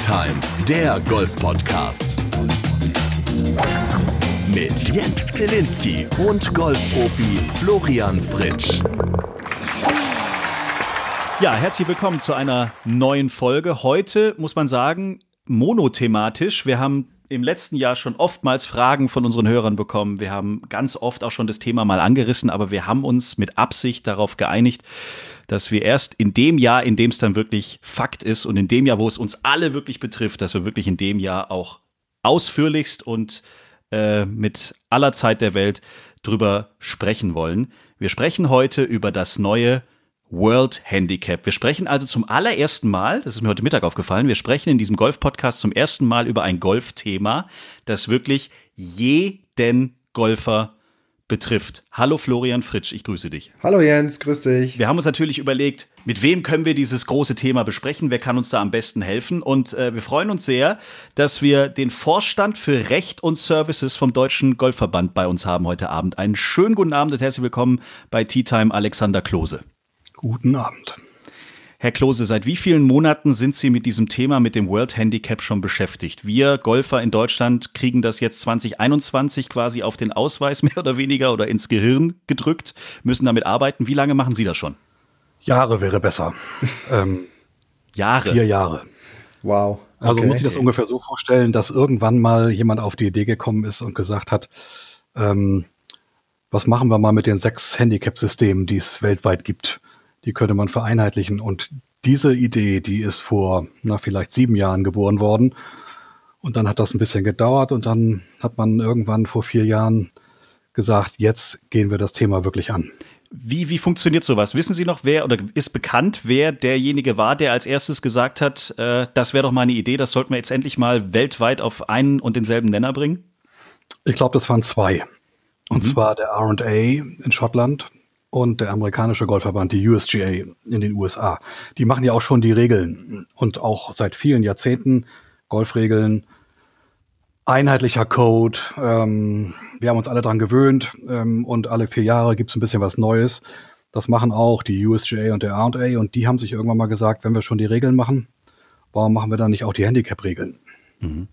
Time, der Golf-Podcast. Mit Jens Zielinski und Golfprofi Florian Fritsch. Ja, herzlich willkommen zu einer neuen Folge. Heute muss man sagen, monothematisch. Wir haben im letzten Jahr schon oftmals Fragen von unseren Hörern bekommen. Wir haben ganz oft auch schon das Thema mal angerissen, aber wir haben uns mit Absicht darauf geeinigt, dass wir erst in dem Jahr, in dem es dann wirklich Fakt ist und in dem Jahr, wo es uns alle wirklich betrifft, dass wir wirklich in dem Jahr auch ausführlichst und äh, mit aller Zeit der Welt drüber sprechen wollen. Wir sprechen heute über das neue World Handicap. Wir sprechen also zum allerersten Mal, das ist mir heute Mittag aufgefallen, wir sprechen in diesem Golf-Podcast zum ersten Mal über ein Golfthema, das wirklich jeden Golfer betrifft. Hallo Florian Fritsch, ich grüße dich. Hallo Jens, grüß dich. Wir haben uns natürlich überlegt, mit wem können wir dieses große Thema besprechen, wer kann uns da am besten helfen und äh, wir freuen uns sehr, dass wir den Vorstand für Recht und Services vom Deutschen Golfverband bei uns haben heute Abend. Einen schönen guten Abend und herzlich willkommen bei Tea Time Alexander Klose. Guten Abend. Herr Klose, seit wie vielen Monaten sind Sie mit diesem Thema, mit dem World Handicap schon beschäftigt? Wir Golfer in Deutschland kriegen das jetzt 2021 quasi auf den Ausweis mehr oder weniger oder ins Gehirn gedrückt, müssen damit arbeiten. Wie lange machen Sie das schon? Jahre wäre besser. ähm, Jahre? Vier Jahre. Wow. Also okay. Muss ich das ungefähr so vorstellen, dass irgendwann mal jemand auf die Idee gekommen ist und gesagt hat, ähm, was machen wir mal mit den sechs Handicap-Systemen, die es weltweit gibt? Die könnte man vereinheitlichen. Und diese Idee, die ist vor, na, vielleicht sieben Jahren geboren worden. Und dann hat das ein bisschen gedauert und dann hat man irgendwann vor vier Jahren gesagt, jetzt gehen wir das Thema wirklich an. Wie, wie funktioniert sowas? Wissen Sie noch, wer oder ist bekannt, wer derjenige war, der als erstes gesagt hat, äh, das wäre doch mal eine Idee, das sollten wir jetzt endlich mal weltweit auf einen und denselben Nenner bringen? Ich glaube, das waren zwei. Und mhm. zwar der RA in Schottland und der amerikanische Golfverband, die USGA in den USA. Die machen ja auch schon die Regeln und auch seit vielen Jahrzehnten Golfregeln, einheitlicher Code. Ähm, wir haben uns alle dran gewöhnt ähm, und alle vier Jahre gibt es ein bisschen was Neues. Das machen auch die USGA und der R&A und die haben sich irgendwann mal gesagt, wenn wir schon die Regeln machen, warum machen wir dann nicht auch die Handicap-Regeln? Mhm.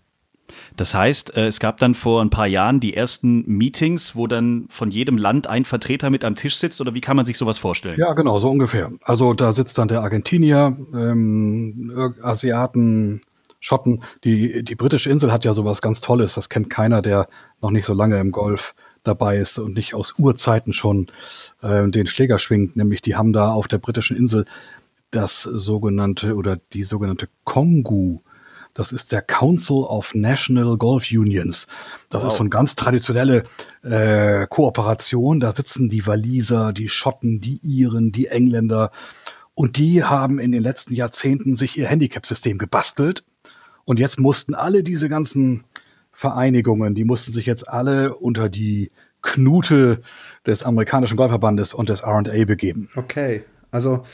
Das heißt, äh, es gab dann vor ein paar Jahren die ersten Meetings, wo dann von jedem Land ein Vertreter mit am Tisch sitzt oder wie kann man sich sowas vorstellen? Ja, genau, so ungefähr. Also da sitzt dann der Argentinier, ähm, Asiaten, Schotten. Die, die britische Insel hat ja sowas ganz Tolles. Das kennt keiner, der noch nicht so lange im Golf dabei ist und nicht aus Urzeiten schon äh, den Schläger schwingt. Nämlich die haben da auf der britischen Insel das sogenannte oder die sogenannte Kongu das ist der Council of National Golf Unions. Das wow. ist so eine ganz traditionelle äh, Kooperation. Da sitzen die Waliser, die Schotten, die Iren, die Engländer. Und die haben in den letzten Jahrzehnten sich ihr Handicap-System gebastelt. Und jetzt mussten alle diese ganzen Vereinigungen, die mussten sich jetzt alle unter die Knute des amerikanischen Golfverbandes und des R&A begeben. Okay, also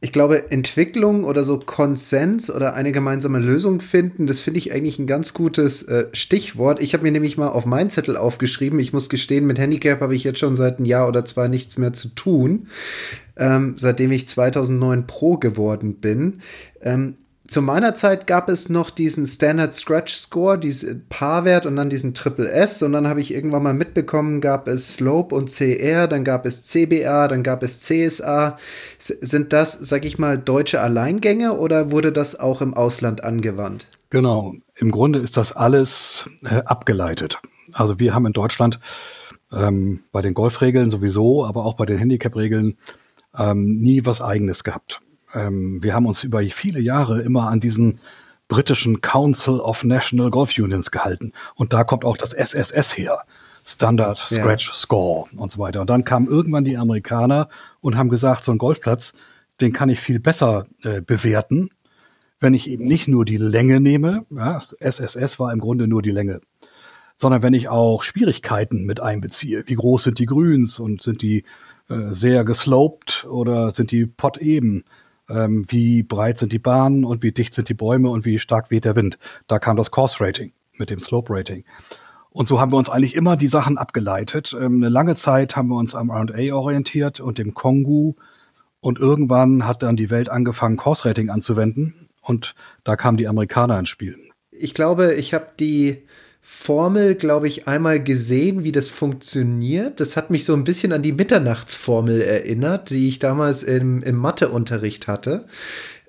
ich glaube, Entwicklung oder so Konsens oder eine gemeinsame Lösung finden, das finde ich eigentlich ein ganz gutes äh, Stichwort. Ich habe mir nämlich mal auf meinen Zettel aufgeschrieben. Ich muss gestehen, mit Handicap habe ich jetzt schon seit einem Jahr oder zwei nichts mehr zu tun, ähm, seitdem ich 2009 Pro geworden bin. Ähm, zu meiner Zeit gab es noch diesen Standard Scratch Score, diesen Paarwert und dann diesen Triple S. Und dann habe ich irgendwann mal mitbekommen, gab es Slope und CR, dann gab es CBA, dann gab es CSA. S sind das, sag ich mal, deutsche Alleingänge oder wurde das auch im Ausland angewandt? Genau. Im Grunde ist das alles äh, abgeleitet. Also wir haben in Deutschland ähm, bei den Golfregeln sowieso, aber auch bei den Handicap-Regeln ähm, nie was Eigenes gehabt ähm, wir haben uns über viele Jahre immer an diesen britischen Council of National Golf Unions gehalten. Und da kommt auch das SSS her. Standard Scratch ja. Score und so weiter. Und dann kamen irgendwann die Amerikaner und haben gesagt, so ein Golfplatz, den kann ich viel besser äh, bewerten, wenn ich eben nicht nur die Länge nehme, ja, SSS war im Grunde nur die Länge, sondern wenn ich auch Schwierigkeiten mit einbeziehe. Wie groß sind die Grüns und sind die äh, sehr gesloped oder sind die pot eben? Ähm, wie breit sind die Bahnen und wie dicht sind die Bäume und wie stark weht der Wind. Da kam das Course Rating mit dem Slope Rating. Und so haben wir uns eigentlich immer die Sachen abgeleitet. Ähm, eine lange Zeit haben wir uns am R&A orientiert und dem Kongu. Und irgendwann hat dann die Welt angefangen, Course Rating anzuwenden. Und da kamen die Amerikaner ins Spiel. Ich glaube, ich habe die Formel, glaube ich, einmal gesehen, wie das funktioniert. Das hat mich so ein bisschen an die Mitternachtsformel erinnert, die ich damals im, im Matheunterricht hatte.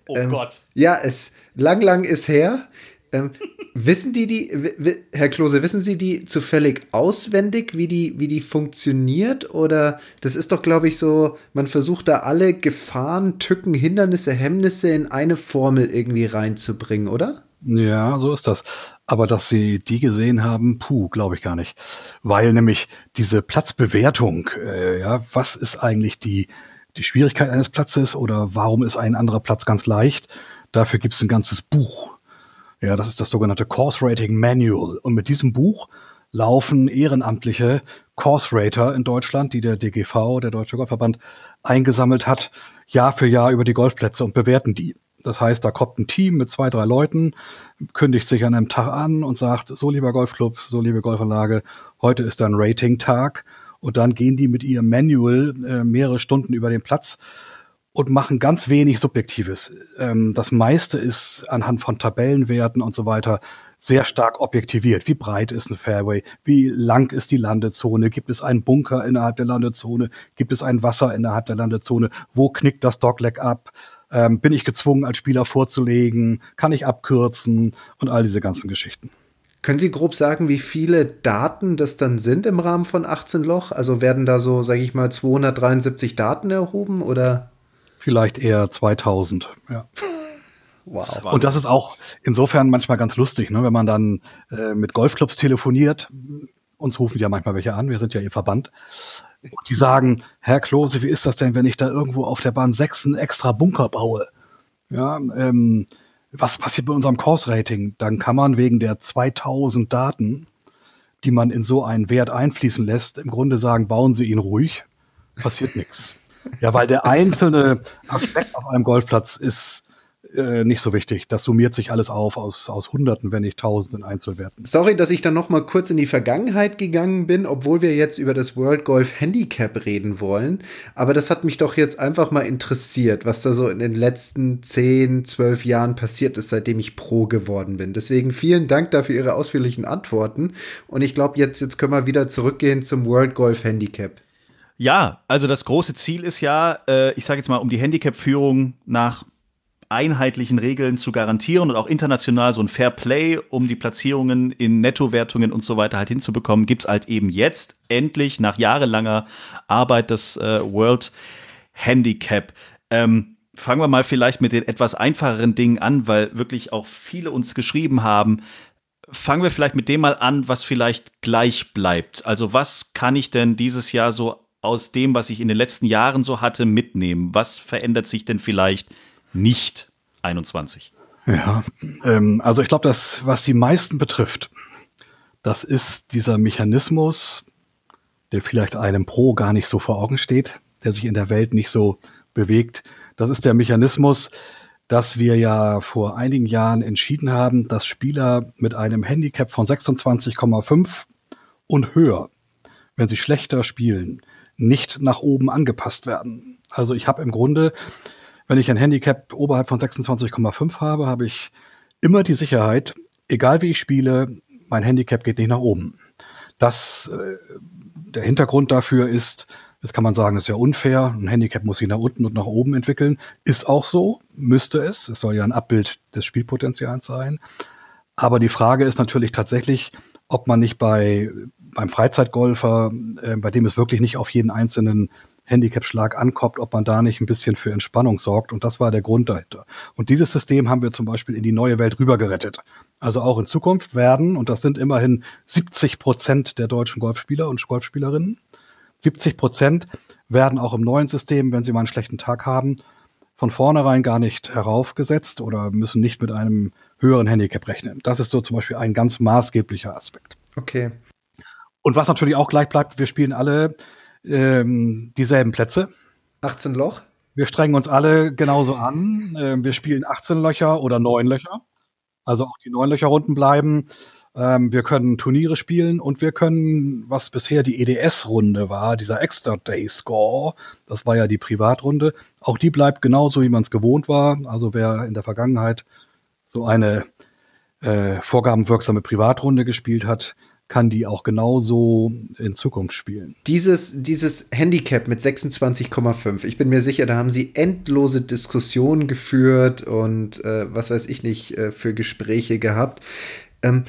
Oh ähm, Gott. Ja, es lang, lang ist her. Ähm, wissen die die, Herr Klose, wissen Sie die zufällig auswendig, wie die, wie die funktioniert? Oder das ist doch, glaube ich, so, man versucht da alle Gefahren, Tücken, Hindernisse, Hemmnisse in eine Formel irgendwie reinzubringen, oder? Ja, so ist das. Aber dass sie die gesehen haben, puh, glaube ich gar nicht. Weil nämlich diese Platzbewertung, äh, ja, was ist eigentlich die, die Schwierigkeit eines Platzes oder warum ist ein anderer Platz ganz leicht? Dafür gibt es ein ganzes Buch. Ja, das ist das sogenannte Course Rating Manual. Und mit diesem Buch laufen ehrenamtliche Course Rater in Deutschland, die der DGV, der Deutsche Golfverband, eingesammelt hat, Jahr für Jahr über die Golfplätze und bewerten die. Das heißt, da kommt ein Team mit zwei, drei Leuten, kündigt sich an einem Tag an und sagt, so lieber Golfclub, so liebe Golfanlage, heute ist ein Rating-Tag. Und dann gehen die mit ihrem Manual äh, mehrere Stunden über den Platz und machen ganz wenig Subjektives. Ähm, das meiste ist anhand von Tabellenwerten und so weiter sehr stark objektiviert. Wie breit ist ein Fairway? Wie lang ist die Landezone? Gibt es einen Bunker innerhalb der Landezone? Gibt es ein Wasser innerhalb der Landezone? Wo knickt das Dogleg ab? Ähm, bin ich gezwungen, als Spieler vorzulegen? Kann ich abkürzen? Und all diese ganzen Geschichten. Können Sie grob sagen, wie viele Daten das dann sind im Rahmen von 18 Loch? Also werden da so, sage ich mal, 273 Daten erhoben oder? Vielleicht eher 2000, ja. Wow. Und das ist auch insofern manchmal ganz lustig, ne? wenn man dann äh, mit Golfclubs telefoniert. Uns rufen ja manchmal welche an, wir sind ja ihr Verband. Und die sagen, Herr Klose, wie ist das denn, wenn ich da irgendwo auf der Bahn 6 einen extra Bunker baue? Ja, ähm, was passiert bei unserem Course-Rating? Dann kann man wegen der 2000 Daten, die man in so einen Wert einfließen lässt, im Grunde sagen, bauen Sie ihn ruhig, passiert nichts. Ja, weil der einzelne Aspekt auf einem Golfplatz ist äh, nicht so wichtig. Das summiert sich alles auf aus, aus Hunderten, wenn nicht Tausenden Einzelwerten. Sorry, dass ich dann noch mal kurz in die Vergangenheit gegangen bin, obwohl wir jetzt über das World Golf Handicap reden wollen. Aber das hat mich doch jetzt einfach mal interessiert, was da so in den letzten 10, 12 Jahren passiert ist, seitdem ich Pro geworden bin. Deswegen vielen Dank dafür Ihre ausführlichen Antworten. Und ich glaube, jetzt, jetzt können wir wieder zurückgehen zum World Golf Handicap. Ja, also das große Ziel ist ja, äh, ich sage jetzt mal, um die Handicap-Führung nach einheitlichen Regeln zu garantieren und auch international so ein Fair Play, um die Platzierungen in Nettowertungen und so weiter halt hinzubekommen, gibt es halt eben jetzt endlich nach jahrelanger Arbeit das äh, World Handicap. Ähm, fangen wir mal vielleicht mit den etwas einfacheren Dingen an, weil wirklich auch viele uns geschrieben haben. Fangen wir vielleicht mit dem mal an, was vielleicht gleich bleibt. Also was kann ich denn dieses Jahr so aus dem, was ich in den letzten Jahren so hatte, mitnehmen? Was verändert sich denn vielleicht nicht 21. Ja, ähm, also ich glaube, das, was die meisten betrifft, das ist dieser Mechanismus, der vielleicht einem Pro gar nicht so vor Augen steht, der sich in der Welt nicht so bewegt. Das ist der Mechanismus, dass wir ja vor einigen Jahren entschieden haben, dass Spieler mit einem Handicap von 26,5 und höher, wenn sie schlechter spielen, nicht nach oben angepasst werden. Also ich habe im Grunde wenn ich ein Handicap oberhalb von 26,5 habe, habe ich immer die Sicherheit, egal wie ich spiele, mein Handicap geht nicht nach oben. Das, äh, der Hintergrund dafür ist, das kann man sagen, ist ja unfair. Ein Handicap muss sich nach unten und nach oben entwickeln. Ist auch so, müsste es. Es soll ja ein Abbild des Spielpotenzials sein. Aber die Frage ist natürlich tatsächlich, ob man nicht bei beim Freizeitgolfer, äh, bei dem es wirklich nicht auf jeden einzelnen Handicap-Schlag ankommt, ob man da nicht ein bisschen für Entspannung sorgt. Und das war der Grund dahinter. Und dieses System haben wir zum Beispiel in die neue Welt rübergerettet. Also auch in Zukunft werden, und das sind immerhin 70 Prozent der deutschen Golfspieler und Golfspielerinnen, 70 Prozent werden auch im neuen System, wenn sie mal einen schlechten Tag haben, von vornherein gar nicht heraufgesetzt oder müssen nicht mit einem höheren Handicap rechnen. Das ist so zum Beispiel ein ganz maßgeblicher Aspekt. Okay. Und was natürlich auch gleich bleibt, wir spielen alle ähm, dieselben Plätze. 18 Loch? Wir strengen uns alle genauso an. Ähm, wir spielen 18 Löcher oder 9 Löcher. Also auch die 9 Löcher Runden bleiben. Ähm, wir können Turniere spielen und wir können, was bisher die EDS-Runde war, dieser Extra Day Score, das war ja die Privatrunde, auch die bleibt genauso, wie man es gewohnt war. Also wer in der Vergangenheit so eine äh, vorgabenwirksame Privatrunde gespielt hat, kann die auch genauso in Zukunft spielen. Dieses, dieses Handicap mit 26,5, ich bin mir sicher, da haben sie endlose Diskussionen geführt und äh, was weiß ich nicht äh, für Gespräche gehabt. Ähm,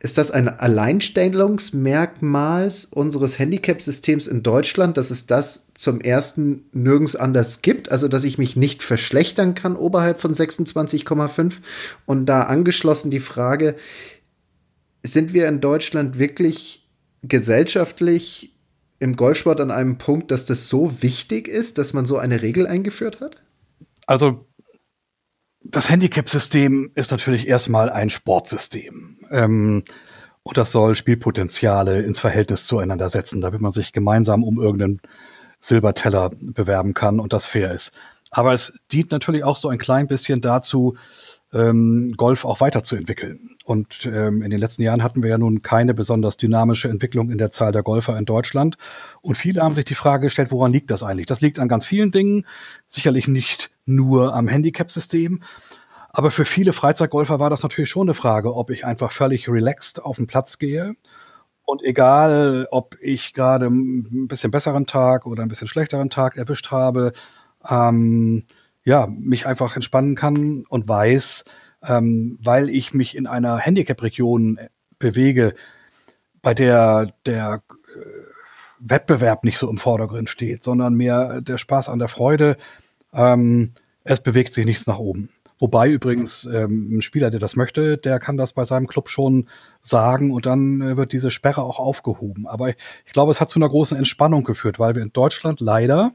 ist das ein Alleinstellungsmerkmal unseres Handicap-Systems in Deutschland, dass es das zum ersten nirgends anders gibt? Also, dass ich mich nicht verschlechtern kann oberhalb von 26,5? Und da angeschlossen die Frage, sind wir in Deutschland wirklich gesellschaftlich im Golfsport an einem Punkt, dass das so wichtig ist, dass man so eine Regel eingeführt hat? Also das Handicap-System ist natürlich erstmal ein Sportsystem. Ähm, und das soll Spielpotenziale ins Verhältnis zueinander setzen, damit man sich gemeinsam um irgendeinen Silberteller bewerben kann und das fair ist. Aber es dient natürlich auch so ein klein bisschen dazu, ähm, Golf auch weiterzuentwickeln. Und ähm, in den letzten Jahren hatten wir ja nun keine besonders dynamische Entwicklung in der Zahl der Golfer in Deutschland. Und viele haben sich die Frage gestellt, woran liegt das eigentlich? Das liegt an ganz vielen Dingen, sicherlich nicht nur am Handicap-System. Aber für viele Freizeitgolfer war das natürlich schon eine Frage, ob ich einfach völlig relaxed auf den Platz gehe und egal, ob ich gerade ein bisschen besseren Tag oder ein bisschen schlechteren Tag erwischt habe, ähm, ja, mich einfach entspannen kann und weiß, ähm, weil ich mich in einer Handicap-Region äh, bewege, bei der der äh, Wettbewerb nicht so im Vordergrund steht, sondern mehr der Spaß an der Freude. Ähm, es bewegt sich nichts nach oben. Wobei übrigens ähm, ein Spieler, der das möchte, der kann das bei seinem Club schon sagen und dann äh, wird diese Sperre auch aufgehoben. Aber ich, ich glaube, es hat zu einer großen Entspannung geführt, weil wir in Deutschland leider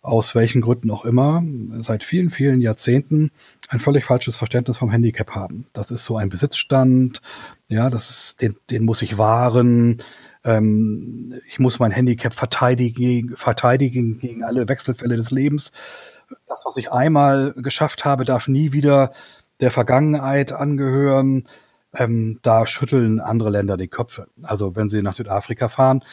aus welchen Gründen auch immer, seit vielen, vielen Jahrzehnten ein völlig falsches Verständnis vom Handicap haben. Das ist so ein Besitzstand, ja, das ist, den, den muss ich wahren. Ähm, ich muss mein Handicap verteidigen, verteidigen gegen alle Wechselfälle des Lebens. Das, was ich einmal geschafft habe, darf nie wieder der Vergangenheit angehören. Ähm, da schütteln andere Länder die Köpfe. Also wenn sie nach Südafrika fahren,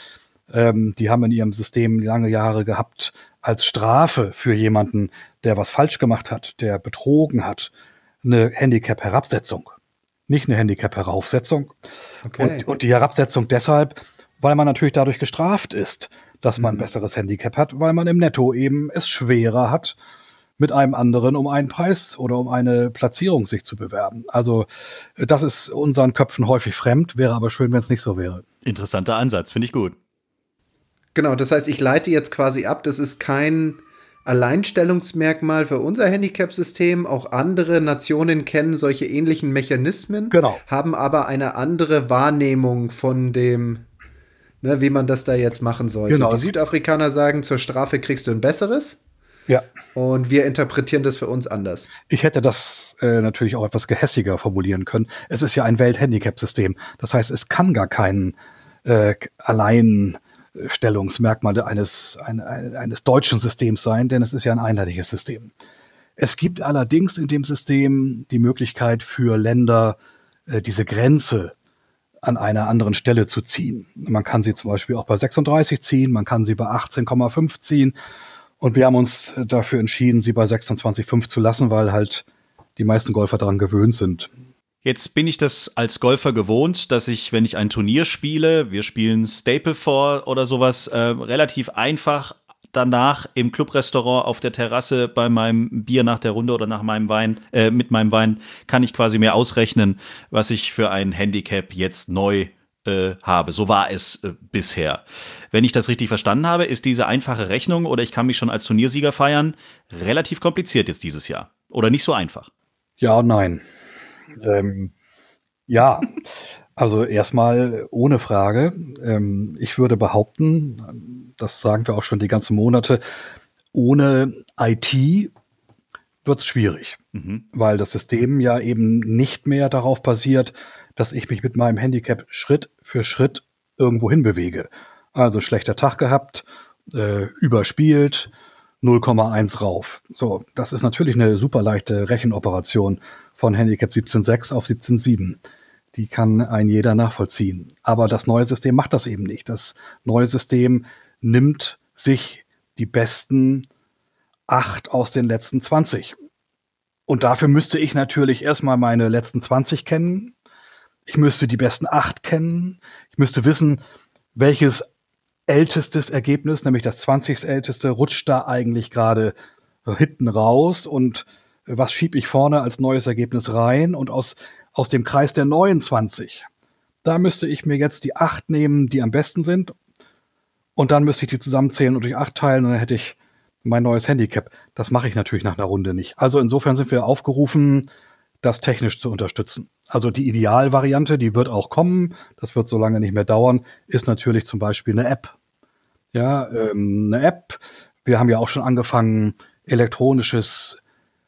ähm, die haben in ihrem System lange Jahre gehabt, als Strafe für jemanden, der was falsch gemacht hat, der betrogen hat, eine Handicap-Herabsetzung. Nicht eine Handicap-Heraufsetzung. Okay. Und, und die Herabsetzung deshalb, weil man natürlich dadurch gestraft ist, dass man mhm. ein besseres Handicap hat, weil man im Netto eben es schwerer hat, mit einem anderen um einen Preis oder um eine Platzierung sich zu bewerben. Also das ist unseren Köpfen häufig fremd, wäre aber schön, wenn es nicht so wäre. Interessanter Ansatz, finde ich gut. Genau, das heißt, ich leite jetzt quasi ab, das ist kein Alleinstellungsmerkmal für unser Handicap-System. Auch andere Nationen kennen solche ähnlichen Mechanismen, genau. haben aber eine andere Wahrnehmung von dem, ne, wie man das da jetzt machen sollte. Genau. Die Südafrikaner sagen, zur Strafe kriegst du ein besseres. Ja. Und wir interpretieren das für uns anders. Ich hätte das äh, natürlich auch etwas gehässiger formulieren können. Es ist ja ein Welthandicap-System. Das heißt, es kann gar keinen äh, allein Stellungsmerkmale eines, ein, eines deutschen Systems sein, denn es ist ja ein einheitliches System. Es gibt allerdings in dem System die Möglichkeit für Länder, äh, diese Grenze an einer anderen Stelle zu ziehen. Man kann sie zum Beispiel auch bei 36 ziehen, man kann sie bei 18,5 ziehen. Und wir haben uns dafür entschieden, sie bei 26,5 zu lassen, weil halt die meisten Golfer daran gewöhnt sind. Jetzt bin ich das als Golfer gewohnt, dass ich, wenn ich ein Turnier spiele, wir spielen Staple 4 oder sowas, äh, relativ einfach danach im Clubrestaurant auf der Terrasse bei meinem Bier nach der Runde oder nach meinem Wein, äh, mit meinem Wein, kann ich quasi mir ausrechnen, was ich für ein Handicap jetzt neu äh, habe. So war es äh, bisher. Wenn ich das richtig verstanden habe, ist diese einfache Rechnung oder ich kann mich schon als Turniersieger feiern, relativ kompliziert jetzt dieses Jahr. Oder nicht so einfach. Ja nein. Ähm, ja, also erstmal ohne Frage. Ähm, ich würde behaupten, das sagen wir auch schon die ganzen Monate, ohne IT wird es schwierig, mhm. weil das System ja eben nicht mehr darauf basiert, dass ich mich mit meinem Handicap Schritt für Schritt irgendwo hinbewege. Also schlechter Tag gehabt, äh, überspielt, 0,1 rauf. So, das ist natürlich eine super leichte Rechenoperation von Handicap 17.6 auf 17.7. Die kann ein jeder nachvollziehen. Aber das neue System macht das eben nicht. Das neue System nimmt sich die besten acht aus den letzten 20 Und dafür müsste ich natürlich erstmal meine letzten 20 kennen. Ich müsste die besten acht kennen. Ich müsste wissen, welches ältestes Ergebnis, nämlich das 20. älteste, rutscht da eigentlich gerade hinten raus und was schiebe ich vorne als neues Ergebnis rein und aus, aus dem Kreis der 29. Da müsste ich mir jetzt die acht nehmen, die am besten sind und dann müsste ich die zusammenzählen und durch acht teilen und dann hätte ich mein neues Handicap. Das mache ich natürlich nach einer Runde nicht. Also insofern sind wir aufgerufen, das technisch zu unterstützen. Also die Idealvariante, die wird auch kommen, das wird so lange nicht mehr dauern, ist natürlich zum Beispiel eine App. Ja, ähm, eine App. Wir haben ja auch schon angefangen, elektronisches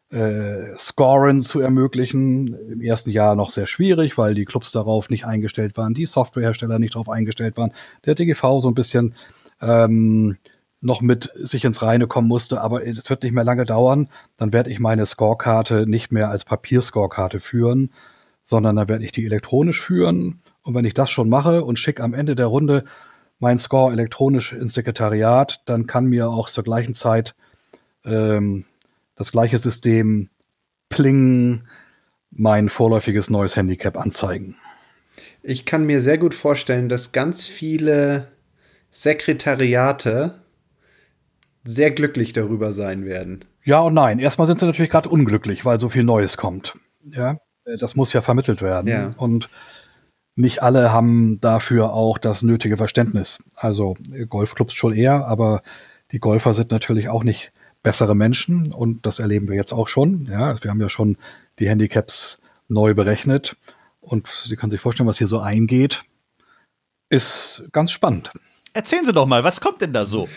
äh, Scoren zu ermöglichen. Im ersten Jahr noch sehr schwierig, weil die Clubs darauf nicht eingestellt waren, die Softwarehersteller nicht darauf eingestellt waren, der DGV so ein bisschen ähm, noch mit sich ins Reine kommen musste, aber es wird nicht mehr lange dauern. Dann werde ich meine Scorekarte nicht mehr als Papierscorekarte führen, sondern dann werde ich die elektronisch führen. Und wenn ich das schon mache und schicke am Ende der Runde mein Score elektronisch ins Sekretariat, dann kann mir auch zur gleichen Zeit ähm, das gleiche System Pling mein vorläufiges neues Handicap anzeigen. Ich kann mir sehr gut vorstellen, dass ganz viele Sekretariate sehr glücklich darüber sein werden. Ja und nein. Erstmal sind sie natürlich gerade unglücklich, weil so viel Neues kommt. Ja, das muss ja vermittelt werden. Ja. Und nicht alle haben dafür auch das nötige Verständnis. Also Golfclubs schon eher, aber die Golfer sind natürlich auch nicht bessere Menschen und das erleben wir jetzt auch schon. Ja, wir haben ja schon die Handicaps neu berechnet und Sie können sich vorstellen, was hier so eingeht. Ist ganz spannend. Erzählen Sie doch mal, was kommt denn da so?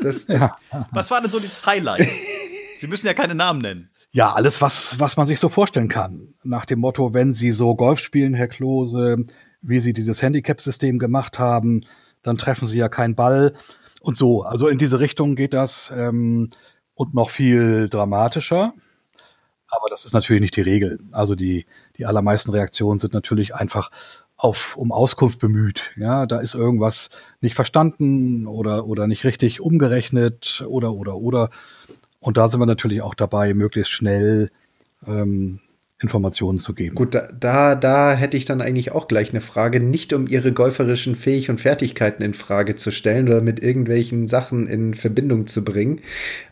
Das, das, ja. Was war denn so das Highlight? Sie müssen ja keine Namen nennen. Ja, alles, was, was man sich so vorstellen kann. Nach dem Motto, wenn Sie so Golf spielen, Herr Klose, wie Sie dieses Handicap-System gemacht haben, dann treffen Sie ja keinen Ball und so. Also in diese Richtung geht das ähm, und noch viel dramatischer. Aber das ist natürlich nicht die Regel. Also die, die allermeisten Reaktionen sind natürlich einfach auf, um Auskunft bemüht. Ja, da ist irgendwas nicht verstanden oder, oder nicht richtig umgerechnet oder, oder, oder. Und da sind wir natürlich auch dabei, möglichst schnell ähm, Informationen zu geben. Gut, da, da, da hätte ich dann eigentlich auch gleich eine Frage, nicht um Ihre golferischen Fähig und Fertigkeiten in Frage zu stellen oder mit irgendwelchen Sachen in Verbindung zu bringen.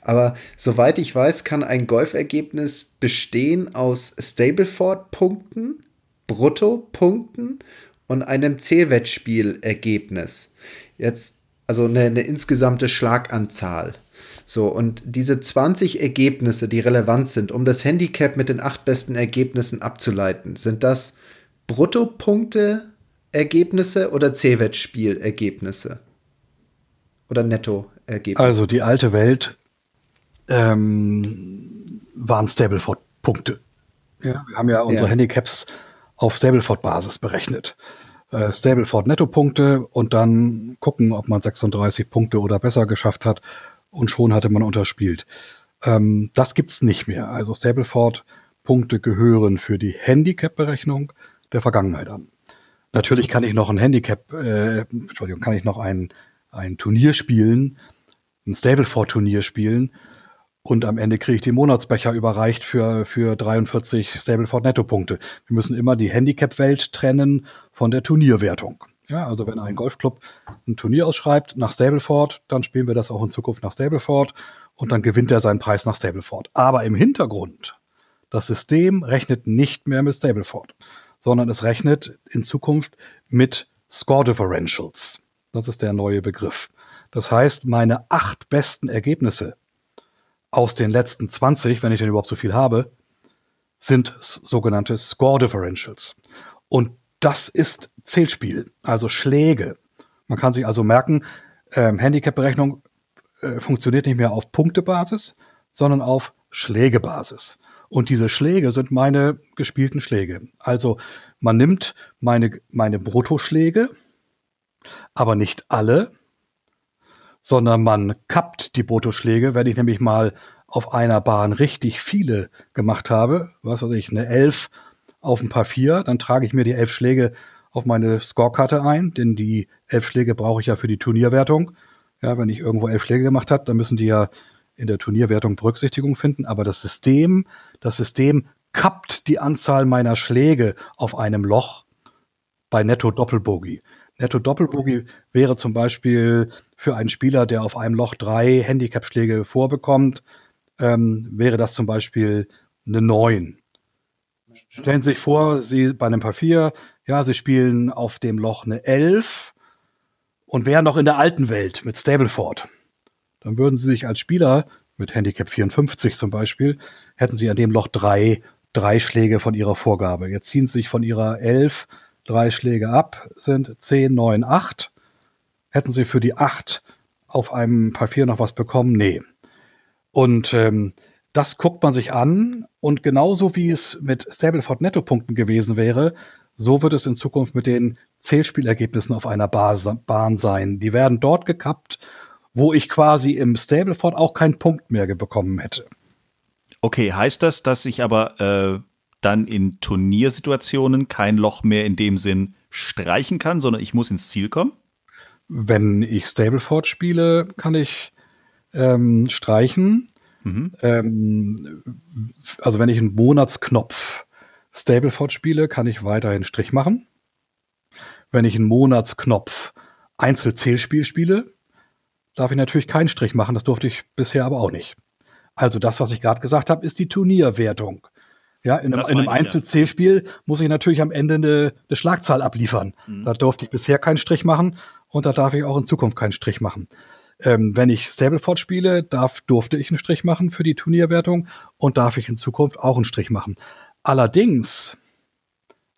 Aber soweit ich weiß, kann ein Golfergebnis bestehen aus Stableford-Punkten, Bruttopunkten und einem Zählwettspielergebnis. Jetzt, also eine, eine insgesamte Schlaganzahl. So, und diese 20 Ergebnisse, die relevant sind, um das Handicap mit den acht besten Ergebnissen abzuleiten, sind das Bruttopunkte-Ergebnisse oder Zählwettspielergebnisse? Oder Netto-Ergebnisse? Also die alte Welt ähm, waren Stableford-Punkte. Ja, wir haben ja unsere ja. Handicaps auf Stableford-Basis berechnet. Äh, Stableford Nettopunkte und dann gucken, ob man 36 Punkte oder besser geschafft hat und schon hatte man unterspielt. Ähm, das gibt's nicht mehr. Also Stableford Punkte gehören für die Handicap-Berechnung der Vergangenheit an. Natürlich kann ich noch ein Handicap, äh, Entschuldigung, kann ich noch ein, ein Turnier spielen, ein Stableford-Turnier spielen und am Ende kriege ich die Monatsbecher überreicht für, für 43 Stableford Nettopunkte. Wir müssen immer die Handicap-Welt trennen von der Turnierwertung. Ja, also wenn ein Golfclub ein Turnier ausschreibt nach Stableford, dann spielen wir das auch in Zukunft nach Stableford und dann gewinnt er seinen Preis nach Stableford. Aber im Hintergrund, das System rechnet nicht mehr mit Stableford, sondern es rechnet in Zukunft mit Score Differentials. Das ist der neue Begriff. Das heißt, meine acht besten Ergebnisse aus den letzten 20, wenn ich denn überhaupt so viel habe, sind sogenannte Score Differentials. Und das ist Zählspiel, also Schläge. Man kann sich also merken, ähm, Handicap-Berechnung äh, funktioniert nicht mehr auf Punktebasis, sondern auf Schlägebasis. Und diese Schläge sind meine gespielten Schläge. Also man nimmt meine, meine Bruttoschläge, aber nicht alle, sondern man kappt die Bruttoschläge. Wenn ich nämlich mal auf einer Bahn richtig viele gemacht habe, was weiß ich, eine Elf auf ein paar Vier, dann trage ich mir die elf Schläge auf meine Scorekarte ein, denn die elf Schläge brauche ich ja für die Turnierwertung. Ja, wenn ich irgendwo elf Schläge gemacht habe, dann müssen die ja in der Turnierwertung Berücksichtigung finden, aber das System, das System kappt die Anzahl meiner Schläge auf einem Loch bei Netto Doppelbogie. Netto Doppelbogie wäre zum Beispiel für einen Spieler, der auf einem Loch drei Handicap-Schläge vorbekommt, ähm, wäre das zum Beispiel eine 9. Stellen Sie sich vor, Sie bei einem 4, ja, Sie spielen auf dem Loch eine 11 und wären noch in der alten Welt mit Stableford. Dann würden Sie sich als Spieler mit Handicap 54 zum Beispiel, hätten Sie an dem Loch drei, drei Schläge von Ihrer Vorgabe. Jetzt ziehen Sie sich von Ihrer 11 drei Schläge ab, sind 10, 9, 8. Hätten Sie für die 8 auf einem 4 noch was bekommen? Nee. Und ähm, das guckt man sich an und genauso wie es mit Stableford Nettopunkten gewesen wäre, so wird es in Zukunft mit den Zählspielergebnissen auf einer Bahn sein. Die werden dort gekappt, wo ich quasi im Stableford auch keinen Punkt mehr bekommen hätte. Okay, heißt das, dass ich aber äh, dann in Turniersituationen kein Loch mehr in dem Sinn streichen kann, sondern ich muss ins Ziel kommen? Wenn ich Stableford spiele, kann ich ähm, streichen. Mhm. Ähm, also wenn ich einen Monatsknopf Stableford spiele, kann ich weiterhin Strich machen. Wenn ich einen Monatsknopf Einzelzählspiel spiele, darf ich natürlich keinen Strich machen. Das durfte ich bisher aber auch nicht. Also das, was ich gerade gesagt habe, ist die Turnierwertung. Ja, in einem, in einem Einzel-C-Spiel muss ich natürlich am Ende eine, eine Schlagzahl abliefern. Mhm. Da durfte ich bisher keinen Strich machen und da darf ich auch in Zukunft keinen Strich machen. Ähm, wenn ich Stableford spiele, darf, durfte ich einen Strich machen für die Turnierwertung und darf ich in Zukunft auch einen Strich machen. Allerdings,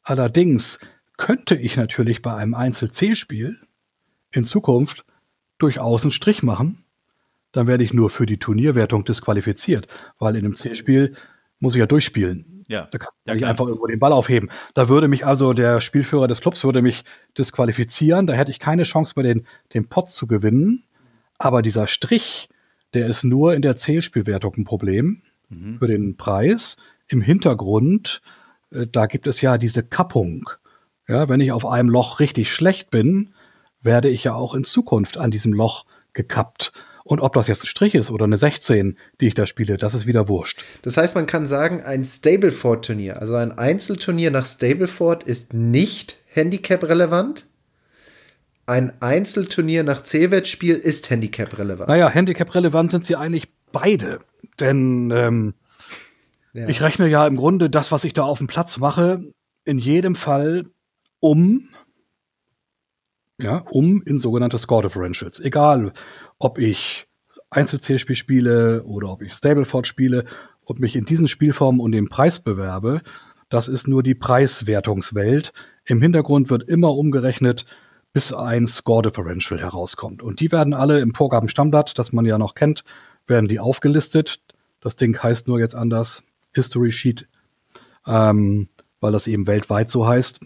allerdings könnte ich natürlich bei einem Einzel-C-Spiel in Zukunft durchaus einen Strich machen. Dann werde ich nur für die Turnierwertung disqualifiziert, weil in einem C-Spiel muss ich ja durchspielen. Ja. Da kann ja, ich einfach irgendwo den Ball aufheben. Da würde mich also der Spielführer des Clubs würde mich disqualifizieren. Da hätte ich keine Chance mehr, den, den Pot zu gewinnen. Aber dieser Strich, der ist nur in der Zählspielwertung ein Problem mhm. für den Preis. Im Hintergrund, äh, da gibt es ja diese Kappung. Ja, wenn ich auf einem Loch richtig schlecht bin, werde ich ja auch in Zukunft an diesem Loch gekappt. Und ob das jetzt ein Strich ist oder eine 16, die ich da spiele, das ist wieder wurscht. Das heißt, man kann sagen, ein Stableford-Turnier, also ein Einzelturnier nach Stableford ist nicht Handicap-relevant. Ein Einzelturnier nach C-Wettspiel ist Handicap-relevant. Naja, Handicap-relevant sind sie eigentlich beide. Denn ähm, ja. ich rechne ja im Grunde das, was ich da auf dem Platz mache, in jedem Fall um ja, um in sogenannte Score Differentials. Egal, ob ich Einzelzählspiel spiele oder ob ich Stableford spiele und mich in diesen Spielformen um den Preis bewerbe, das ist nur die Preiswertungswelt. Im Hintergrund wird immer umgerechnet, bis ein Score Differential herauskommt. Und die werden alle im Vorgabenstammblatt, das man ja noch kennt, werden die aufgelistet. Das Ding heißt nur jetzt anders, History Sheet, ähm, weil das eben weltweit so heißt.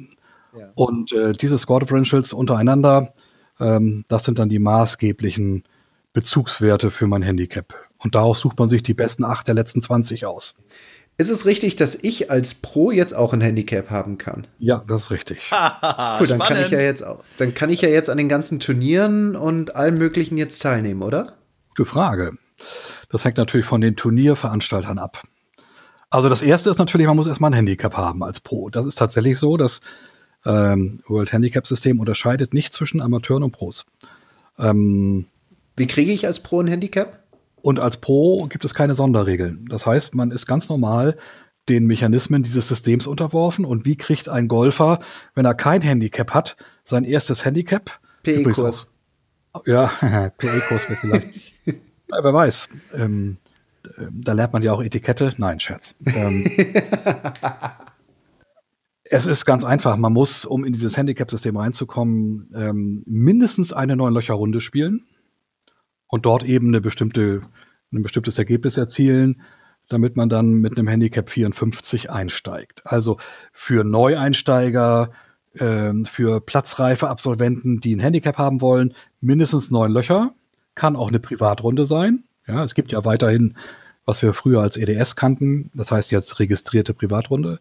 Und äh, diese Score Differentials untereinander, ähm, das sind dann die maßgeblichen Bezugswerte für mein Handicap. Und daraus sucht man sich die besten acht der letzten 20 aus. Ist es richtig, dass ich als Pro jetzt auch ein Handicap haben kann? Ja, das ist richtig. cool, dann kann ich ja jetzt auch, dann kann ich ja jetzt an den ganzen Turnieren und allem möglichen jetzt teilnehmen, oder? Gute Frage. Das hängt natürlich von den Turnierveranstaltern ab. Also das erste ist natürlich, man muss erstmal ein Handicap haben als Pro. Das ist tatsächlich so, dass ähm, World Handicap System unterscheidet nicht zwischen Amateuren und Pros. Ähm, Wie kriege ich als Pro ein Handicap? Und als Pro gibt es keine Sonderregeln. Das heißt, man ist ganz normal den Mechanismen dieses Systems unterworfen. Und wie kriegt ein Golfer, wenn er kein Handicap hat, sein erstes Handicap? PE-Kurs. Ja, PE-Kurs wird vielleicht. ja, wer weiß. Ähm, äh, da lernt man ja auch Etikette. Nein, Scherz. Ähm, Es ist ganz einfach. Man muss, um in dieses Handicap-System reinzukommen, ähm, mindestens eine neun Löcher Runde spielen und dort eben eine bestimmte, ein bestimmtes Ergebnis erzielen, damit man dann mit einem Handicap 54 einsteigt. Also für Neueinsteiger, ähm, für platzreife Absolventen, die ein Handicap haben wollen, mindestens neun Löcher. Kann auch eine Privatrunde sein. Ja, es gibt ja weiterhin, was wir früher als EDS kannten, das heißt jetzt registrierte Privatrunde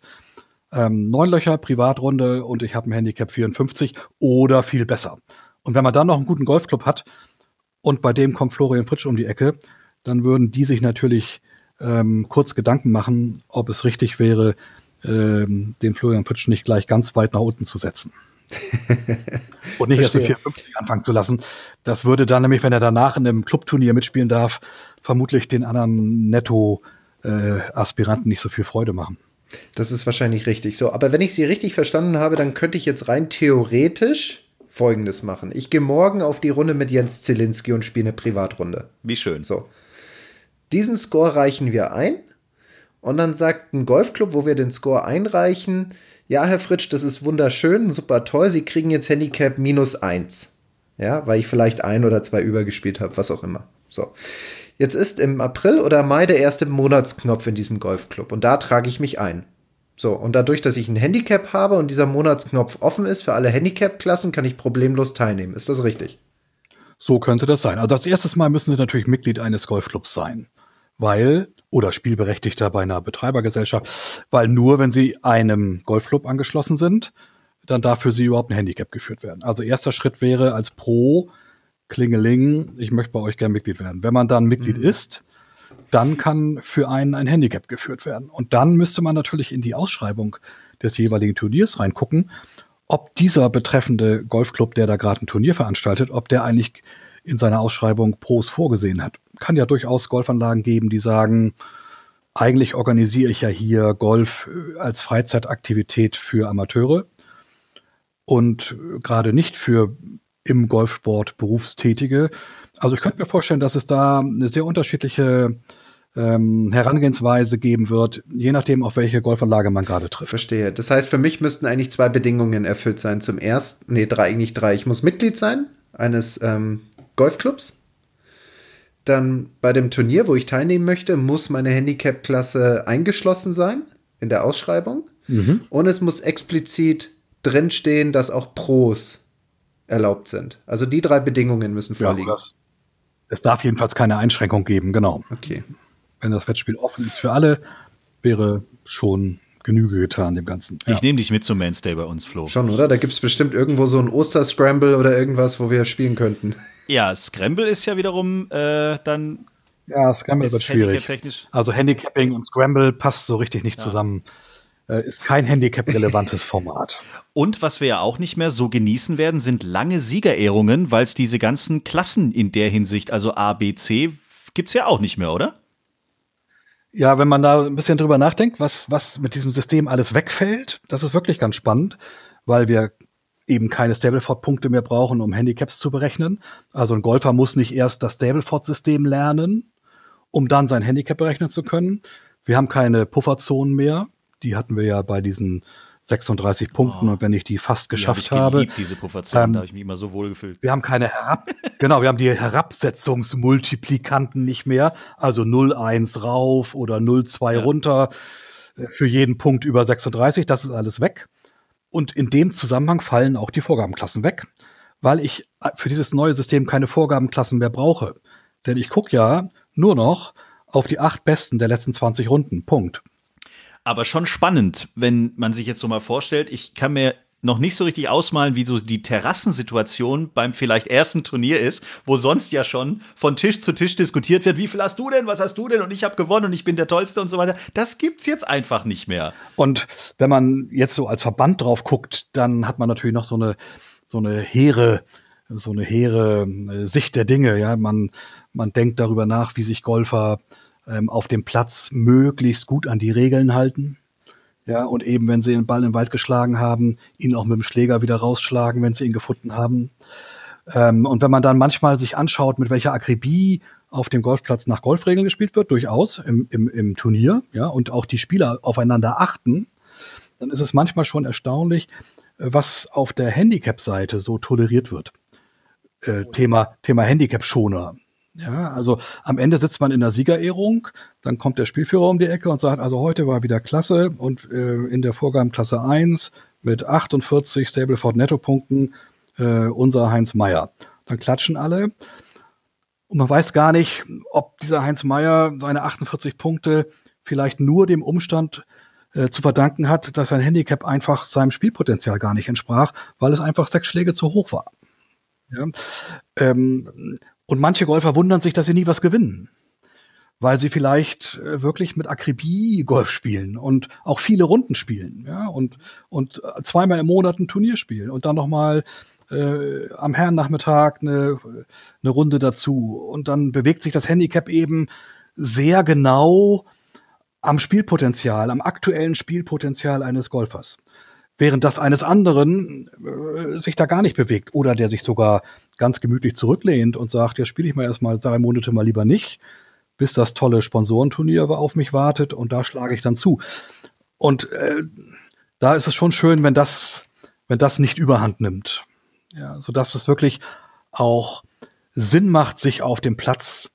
ähm, neun Löcher, Privatrunde und ich habe ein Handicap 54 oder viel besser. Und wenn man dann noch einen guten Golfclub hat und bei dem kommt Florian Fritsch um die Ecke, dann würden die sich natürlich ähm, kurz Gedanken machen, ob es richtig wäre, ähm, den Florian Pritsch nicht gleich ganz weit nach unten zu setzen. Und nicht erst mit 54 anfangen zu lassen. Das würde dann nämlich, wenn er danach in einem Clubturnier mitspielen darf, vermutlich den anderen Netto-Aspiranten äh, nicht so viel Freude machen. Das ist wahrscheinlich richtig so. Aber wenn ich Sie richtig verstanden habe, dann könnte ich jetzt rein theoretisch Folgendes machen. Ich gehe morgen auf die Runde mit Jens Zielinski und spiele eine Privatrunde. Wie schön. So. Diesen Score reichen wir ein. Und dann sagt ein Golfclub, wo wir den Score einreichen, ja, Herr Fritsch, das ist wunderschön, super toll, Sie kriegen jetzt Handicap minus eins. Ja, weil ich vielleicht ein oder zwei übergespielt habe, was auch immer. So. Jetzt ist im April oder Mai der erste Monatsknopf in diesem Golfclub und da trage ich mich ein. So, und dadurch, dass ich ein Handicap habe und dieser Monatsknopf offen ist für alle Handicap-Klassen, kann ich problemlos teilnehmen. Ist das richtig? So könnte das sein. Also als erstes Mal müssen Sie natürlich Mitglied eines Golfclubs sein weil, oder Spielberechtigter bei einer Betreibergesellschaft, weil nur wenn sie einem Golfclub angeschlossen sind, dann darf für sie überhaupt ein Handicap geführt werden. Also erster Schritt wäre als Pro, Klingeling, ich möchte bei euch gerne Mitglied werden. Wenn man dann Mitglied mhm. ist, dann kann für einen ein Handicap geführt werden. Und dann müsste man natürlich in die Ausschreibung des jeweiligen Turniers reingucken, ob dieser betreffende Golfclub, der da gerade ein Turnier veranstaltet, ob der eigentlich in seiner Ausschreibung Pros vorgesehen hat kann ja durchaus Golfanlagen geben, die sagen, eigentlich organisiere ich ja hier Golf äh, als Freizeitaktivität für Amateure und gerade nicht für im Golfsport Berufstätige. Also ich könnte mir vorstellen, dass es da eine sehr unterschiedliche ähm, Herangehensweise geben wird, je nachdem, auf welche Golfanlage man gerade trifft. Verstehe. Das heißt, für mich müssten eigentlich zwei Bedingungen erfüllt sein. Zum ersten, nee, drei, eigentlich drei. Ich muss Mitglied sein eines ähm, Golfclubs dann bei dem Turnier, wo ich teilnehmen möchte, muss meine Handicap-Klasse eingeschlossen sein in der Ausschreibung. Mhm. Und es muss explizit drinstehen, dass auch Pros erlaubt sind. Also die drei Bedingungen müssen vorliegen. Ja, das, es darf jedenfalls keine Einschränkung geben, genau. Okay. Wenn das Wettspiel offen ist für alle, wäre schon Genüge getan dem Ganzen. Ich nehme dich mit zum Mainstay bei uns, Flo. Schon, oder? Da gibt es bestimmt irgendwo so ein Oster-Scramble oder irgendwas, wo wir spielen könnten. Ja, Scramble ist ja wiederum äh, dann. Ja, Scramble wird schwierig. Also Handicapping und Scramble passt so richtig nicht ja. zusammen. Äh, ist kein Handicap-relevantes Format. Und was wir ja auch nicht mehr so genießen werden, sind lange Siegerehrungen, weil es diese ganzen Klassen in der Hinsicht, also A, B, C, gibt es ja auch nicht mehr, oder? Ja, wenn man da ein bisschen drüber nachdenkt, was, was mit diesem System alles wegfällt, das ist wirklich ganz spannend, weil wir eben keine Stableford-Punkte mehr brauchen, um Handicaps zu berechnen. Also ein Golfer muss nicht erst das Stableford-System lernen, um dann sein Handicap berechnen zu können. Wir haben keine Pufferzonen mehr. Die hatten wir ja bei diesen 36 Punkten oh, und wenn ich die fast geschafft hab habe. diese Pufferzonen, ähm, da habe ich mich immer so wohl gefühlt. Wir haben keine Herab genau, wir haben die Herabsetzungsmultiplikanten nicht mehr, also 0,1 rauf oder 0,2 ja. runter äh, für jeden Punkt über 36, das ist alles weg. Und in dem Zusammenhang fallen auch die Vorgabenklassen weg, weil ich äh, für dieses neue System keine Vorgabenklassen mehr brauche. Denn ich gucke ja nur noch auf die acht besten der letzten 20 Runden. Punkt. Aber schon spannend, wenn man sich jetzt so mal vorstellt, ich kann mir noch nicht so richtig ausmalen, wie so die Terrassensituation beim vielleicht ersten Turnier ist, wo sonst ja schon von Tisch zu Tisch diskutiert wird, wie viel hast du denn, was hast du denn und ich habe gewonnen und ich bin der Tollste und so weiter. Das gibt's jetzt einfach nicht mehr. Und wenn man jetzt so als Verband drauf guckt, dann hat man natürlich noch so eine so eine hehre so eine hehre äh, Sicht der Dinge, ja, man man denkt darüber nach, wie sich Golfer ähm, auf dem Platz möglichst gut an die Regeln halten ja, und eben, wenn sie den Ball im Wald geschlagen haben, ihn auch mit dem Schläger wieder rausschlagen, wenn sie ihn gefunden haben. Ähm, und wenn man dann manchmal sich anschaut, mit welcher Akribie auf dem Golfplatz nach Golfregeln gespielt wird, durchaus im, im, im Turnier, ja, und auch die Spieler aufeinander achten, dann ist es manchmal schon erstaunlich, was auf der Handicap-Seite so toleriert wird. Äh, Thema, Thema Handicap-Schoner. Ja, also am Ende sitzt man in der Siegerehrung, dann kommt der Spielführer um die Ecke und sagt, also heute war wieder klasse und äh, in der Vorgabenklasse 1 mit 48 Stableford Nettopunkten äh, unser Heinz Meier. Dann klatschen alle und man weiß gar nicht, ob dieser Heinz Meier seine 48 Punkte vielleicht nur dem Umstand äh, zu verdanken hat, dass sein Handicap einfach seinem Spielpotenzial gar nicht entsprach, weil es einfach sechs Schläge zu hoch war. Ja? Ähm, und manche Golfer wundern sich, dass sie nie was gewinnen. weil sie vielleicht äh, wirklich mit Akribie Golf spielen und auch viele Runden spielen, ja, und, und zweimal im Monat ein Turnier spielen und dann nochmal äh, am Herrennachmittag eine, eine Runde dazu. Und dann bewegt sich das Handicap eben sehr genau am Spielpotenzial, am aktuellen Spielpotenzial eines Golfers. Während das eines anderen äh, sich da gar nicht bewegt oder der sich sogar ganz gemütlich zurücklehnt und sagt, ja, spiele ich mal erstmal drei Monate mal lieber nicht, bis das tolle Sponsorenturnier auf mich wartet und da schlage ich dann zu. Und äh, da ist es schon schön, wenn das, wenn das nicht überhand nimmt. Ja, so dass es wirklich auch Sinn macht, sich auf dem Platz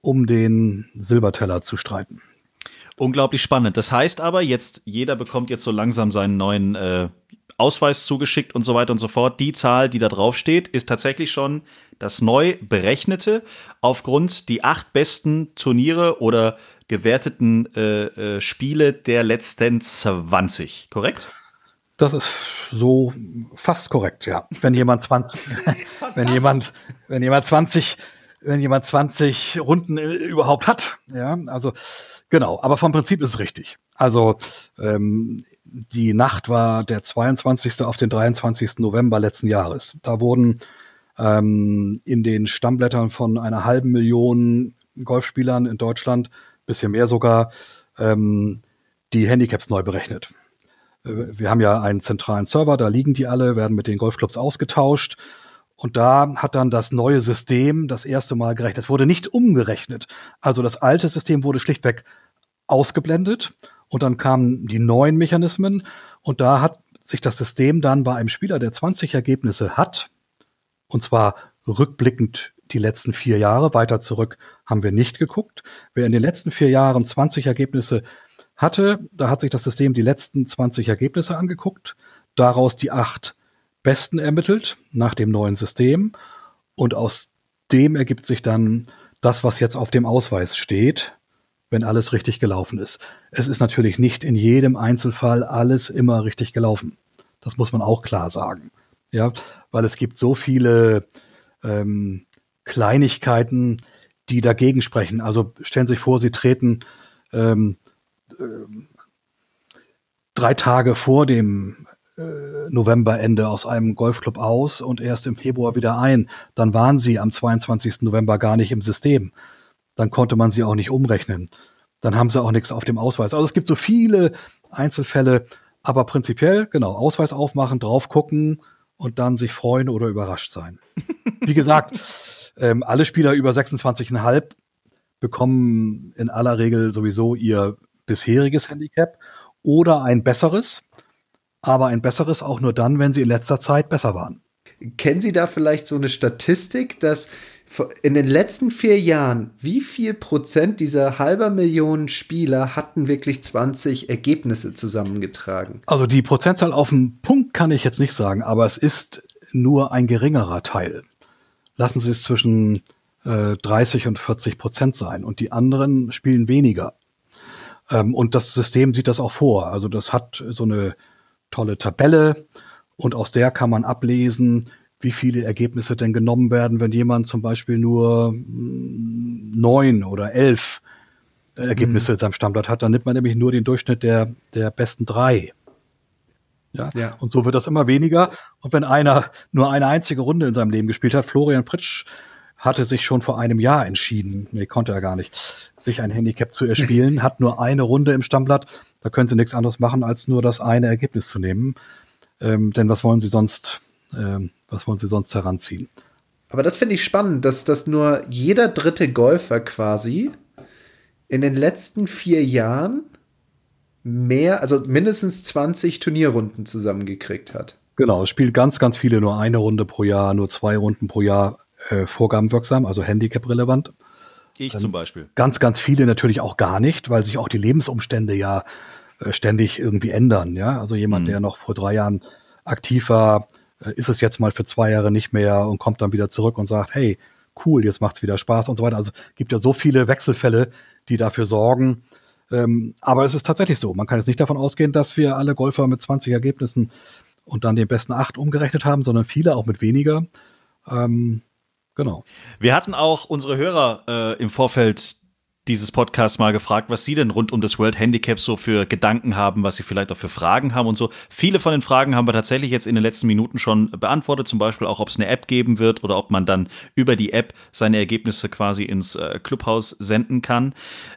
um den Silberteller zu streiten. Unglaublich spannend. Das heißt aber, jetzt jeder bekommt jetzt so langsam seinen neuen äh, Ausweis zugeschickt und so weiter und so fort. Die Zahl, die da drauf steht, ist tatsächlich schon das neu berechnete aufgrund die acht besten Turniere oder gewerteten äh, äh, Spiele der letzten 20, korrekt? Das ist so fast korrekt, ja. Wenn jemand 20, wenn jemand, wenn jemand 20, wenn jemand 20 Runden äh, überhaupt hat, ja, also genau. Aber vom Prinzip ist es richtig. Also ähm, die Nacht war der 22. auf den 23. November letzten Jahres. Da wurden ähm, in den Stammblättern von einer halben Million Golfspielern in Deutschland, bisschen mehr sogar, ähm, die Handicaps neu berechnet. Äh, wir haben ja einen zentralen Server, da liegen die alle, werden mit den Golfclubs ausgetauscht. Und da hat dann das neue System das erste Mal gerechnet. Es wurde nicht umgerechnet. Also das alte System wurde schlichtweg ausgeblendet und dann kamen die neuen Mechanismen und da hat sich das System dann bei einem Spieler, der 20 Ergebnisse hat, und zwar rückblickend die letzten vier Jahre, weiter zurück haben wir nicht geguckt. Wer in den letzten vier Jahren 20 Ergebnisse hatte. Da hat sich das System die letzten 20 Ergebnisse angeguckt, daraus die acht besten ermittelt nach dem neuen System und aus dem ergibt sich dann das, was jetzt auf dem Ausweis steht, wenn alles richtig gelaufen ist. Es ist natürlich nicht in jedem Einzelfall alles immer richtig gelaufen. Das muss man auch klar sagen. Ja, weil es gibt so viele ähm, Kleinigkeiten, die dagegen sprechen. Also stellen Sie sich vor, Sie treten ähm, äh, drei Tage vor dem Novemberende aus einem Golfclub aus und erst im Februar wieder ein. Dann waren sie am 22. November gar nicht im System. Dann konnte man sie auch nicht umrechnen. Dann haben sie auch nichts auf dem Ausweis. Also es gibt so viele Einzelfälle, aber prinzipiell, genau, Ausweis aufmachen, drauf gucken und dann sich freuen oder überrascht sein. Wie gesagt, ähm, alle Spieler über 26,5 bekommen in aller Regel sowieso ihr bisheriges Handicap oder ein besseres, aber ein besseres auch nur dann, wenn sie in letzter Zeit besser waren. Kennen Sie da vielleicht so eine Statistik, dass in den letzten vier Jahren, wie viel Prozent dieser halber Million Spieler hatten wirklich 20 Ergebnisse zusammengetragen? Also die Prozentzahl auf den Punkt kann ich jetzt nicht sagen, aber es ist nur ein geringerer Teil. Lassen Sie es zwischen äh, 30 und 40 Prozent sein und die anderen spielen weniger. Ähm, und das System sieht das auch vor. Also das hat so eine tolle Tabelle und aus der kann man ablesen, wie viele Ergebnisse denn genommen werden, wenn jemand zum Beispiel nur mm, neun oder elf Ergebnisse mhm. in seinem Stammblatt hat, dann nimmt man nämlich nur den Durchschnitt der, der besten drei. Ja? ja. Und so wird das immer weniger. Und wenn einer nur eine einzige Runde in seinem Leben gespielt hat, Florian Fritsch hatte sich schon vor einem Jahr entschieden, nee, konnte er gar nicht, sich ein Handicap zu erspielen, hat nur eine Runde im Stammblatt. Da können sie nichts anderes machen, als nur das eine Ergebnis zu nehmen. Ähm, denn was wollen sie sonst, ähm, was wollen sie sonst heranziehen? Aber das finde ich spannend, dass, dass nur jeder dritte Golfer quasi in den letzten vier Jahren mehr, also mindestens 20 Turnierrunden zusammengekriegt hat. Genau, es spielt ganz, ganz viele nur eine Runde pro Jahr, nur zwei Runden pro Jahr äh, vorgabenwirksam, also Handicap-relevant. Ich zum Beispiel. Ganz, ganz viele natürlich auch gar nicht, weil sich auch die Lebensumstände ja äh, ständig irgendwie ändern. Ja, also jemand, mhm. der noch vor drei Jahren aktiv war, äh, ist es jetzt mal für zwei Jahre nicht mehr und kommt dann wieder zurück und sagt, hey, cool, jetzt macht's wieder Spaß und so weiter. Also gibt ja so viele Wechselfälle, die dafür sorgen. Ähm, aber es ist tatsächlich so. Man kann jetzt nicht davon ausgehen, dass wir alle Golfer mit 20 Ergebnissen und dann den besten acht umgerechnet haben, sondern viele auch mit weniger. Ähm, Genau. Wir hatten auch unsere Hörer äh, im Vorfeld dieses Podcast mal gefragt, was Sie denn rund um das World Handicap so für Gedanken haben, was Sie vielleicht auch für Fragen haben und so. Viele von den Fragen haben wir tatsächlich jetzt in den letzten Minuten schon beantwortet, zum Beispiel auch, ob es eine App geben wird oder ob man dann über die App seine Ergebnisse quasi ins äh, Clubhaus senden kann.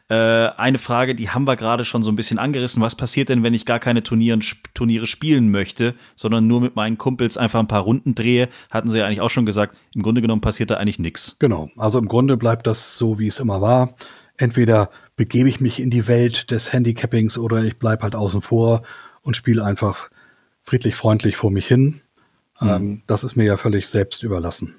Äh, eine Frage, die haben wir gerade schon so ein bisschen angerissen. Was passiert denn, wenn ich gar keine Turnieren, Turniere spielen möchte, sondern nur mit meinen Kumpels einfach ein paar Runden drehe? Hatten Sie ja eigentlich auch schon gesagt, im Grunde genommen passiert da eigentlich nichts. Genau, also im Grunde bleibt das so, wie es immer war entweder begebe ich mich in die Welt des Handicappings oder ich bleibe halt außen vor und spiele einfach friedlich, freundlich vor mich hin. Mhm. Ähm, das ist mir ja völlig selbst überlassen.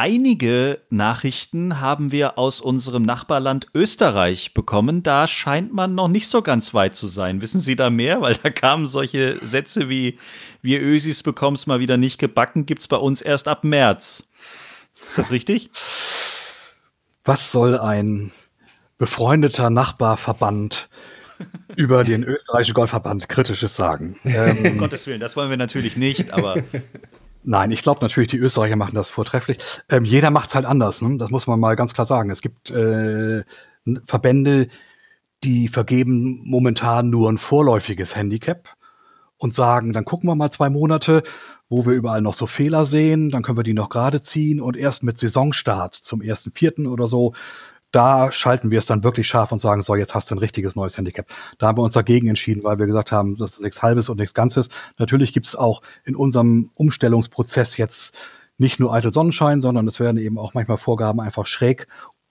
Einige Nachrichten haben wir aus unserem Nachbarland Österreich bekommen. Da scheint man noch nicht so ganz weit zu sein. Wissen Sie da mehr? Weil da kamen solche Sätze wie wir Ösis bekomm's mal wieder nicht gebacken, gibt's bei uns erst ab März. Ist das richtig? Was soll ein befreundeter Nachbarverband über den österreichischen Golfverband Kritisches sagen? Ähm, um Gottes Willen, das wollen wir natürlich nicht, aber. Nein, ich glaube natürlich, die Österreicher machen das vortrefflich. Ähm, jeder macht es halt anders, ne? das muss man mal ganz klar sagen. Es gibt äh, Verbände, die vergeben momentan nur ein vorläufiges Handicap und sagen, dann gucken wir mal zwei Monate, wo wir überall noch so Fehler sehen, dann können wir die noch gerade ziehen und erst mit Saisonstart zum ersten Vierten oder so, da schalten wir es dann wirklich scharf und sagen, so, jetzt hast du ein richtiges neues Handicap. Da haben wir uns dagegen entschieden, weil wir gesagt haben, das ist nichts Halbes und nichts Ganzes. Natürlich gibt es auch in unserem Umstellungsprozess jetzt nicht nur eitel Sonnenschein, sondern es werden eben auch manchmal Vorgaben einfach schräg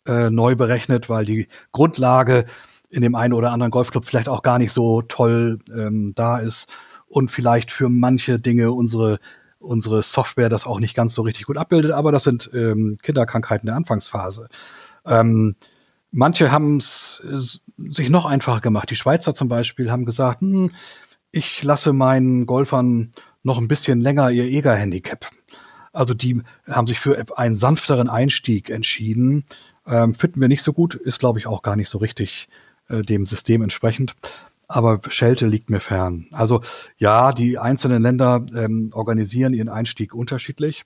äh, neu berechnet, weil die Grundlage in dem einen oder anderen Golfclub vielleicht auch gar nicht so toll ähm, da ist und vielleicht für manche Dinge unsere unsere Software das auch nicht ganz so richtig gut abbildet, aber das sind ähm, Kinderkrankheiten der Anfangsphase. Ähm, manche haben es sich noch einfacher gemacht. Die Schweizer zum Beispiel haben gesagt, hm, ich lasse meinen Golfern noch ein bisschen länger ihr EGA-Handicap. Also die haben sich für einen sanfteren Einstieg entschieden. Ähm, finden wir nicht so gut, ist glaube ich auch gar nicht so richtig äh, dem System entsprechend aber Schelte liegt mir fern. Also ja, die einzelnen Länder ähm, organisieren ihren Einstieg unterschiedlich.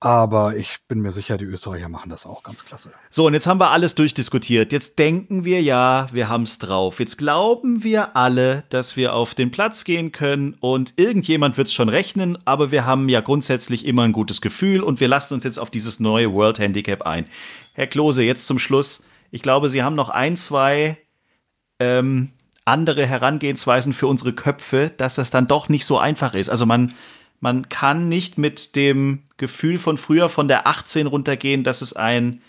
Aber ich bin mir sicher, die Österreicher machen das auch ganz klasse. So, und jetzt haben wir alles durchdiskutiert. Jetzt denken wir ja, wir haben es drauf. Jetzt glauben wir alle, dass wir auf den Platz gehen können und irgendjemand wird es schon rechnen, aber wir haben ja grundsätzlich immer ein gutes Gefühl und wir lassen uns jetzt auf dieses neue World Handicap ein. Herr Klose, jetzt zum Schluss. Ich glaube, Sie haben noch ein, zwei ähm, andere Herangehensweisen für unsere Köpfe, dass das dann doch nicht so einfach ist. Also man, man kann nicht mit dem Gefühl von früher von der 18 runtergehen, dass es ein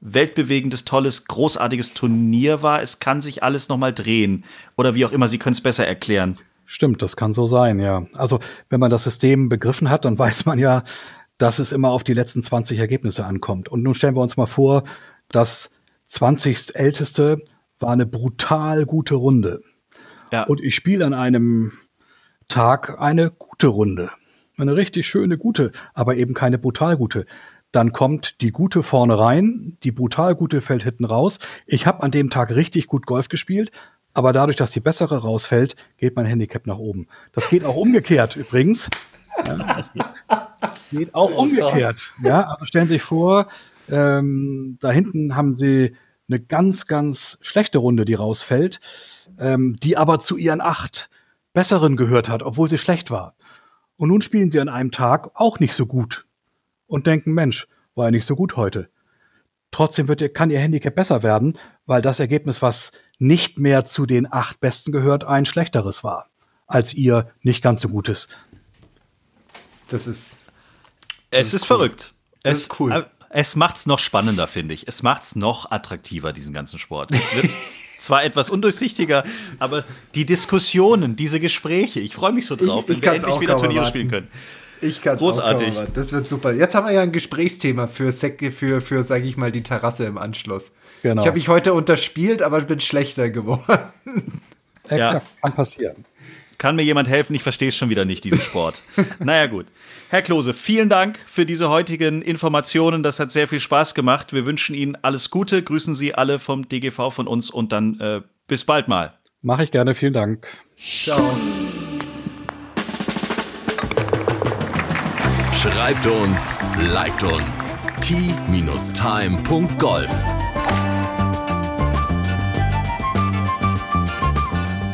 weltbewegendes, tolles, großartiges Turnier war. Es kann sich alles nochmal drehen. Oder wie auch immer, Sie können es besser erklären. Stimmt, das kann so sein, ja. Also, wenn man das System begriffen hat, dann weiß man ja, dass es immer auf die letzten 20 Ergebnisse ankommt. Und nun stellen wir uns mal vor, das 20. älteste war eine brutal gute Runde. Ja. Und ich spiele an einem Tag eine gute Runde. Eine richtig schöne gute, aber eben keine brutal gute. Dann kommt die gute vorne rein, die brutal gute fällt hinten raus. Ich habe an dem Tag richtig gut Golf gespielt, aber dadurch, dass die bessere rausfällt, geht mein Handicap nach oben. Das geht auch umgekehrt übrigens. Ja, geht auch oh umgekehrt. Ja, also stellen Sie sich vor, ähm, da hinten haben Sie eine ganz, ganz schlechte Runde, die rausfällt, ähm, die aber zu ihren acht besseren gehört hat, obwohl sie schlecht war. Und nun spielen sie an einem Tag auch nicht so gut und denken, Mensch, war ja nicht so gut heute. Trotzdem wird, kann ihr Handicap besser werden, weil das Ergebnis, was nicht mehr zu den acht Besten gehört, ein schlechteres war, als ihr nicht ganz so gutes. Das ist. Das es ist, ist cool. verrückt. Das es ist cool. Es macht's noch spannender, finde ich. Es macht's noch attraktiver, diesen ganzen Sport. Es wird zwar etwas undurchsichtiger, aber die Diskussionen, diese Gespräche, ich freue mich so drauf, ich, ich wenn wir endlich wieder Turniere warten. spielen können. Ich kann Großartig. Auch das wird super. Jetzt haben wir ja ein Gesprächsthema für, für, für sage ich mal, die Terrasse im Anschluss. Genau. Ich habe mich heute unterspielt, aber bin schlechter geworden. Exakt, ja. kann passieren. Kann mir jemand helfen? Ich verstehe es schon wieder nicht, diesen Sport. naja, gut. Herr Klose, vielen Dank für diese heutigen Informationen. Das hat sehr viel Spaß gemacht. Wir wünschen Ihnen alles Gute. Grüßen Sie alle vom DGV von uns und dann äh, bis bald mal. Mache ich gerne. Vielen Dank. Ciao. Schreibt uns, liked uns. t-time.golf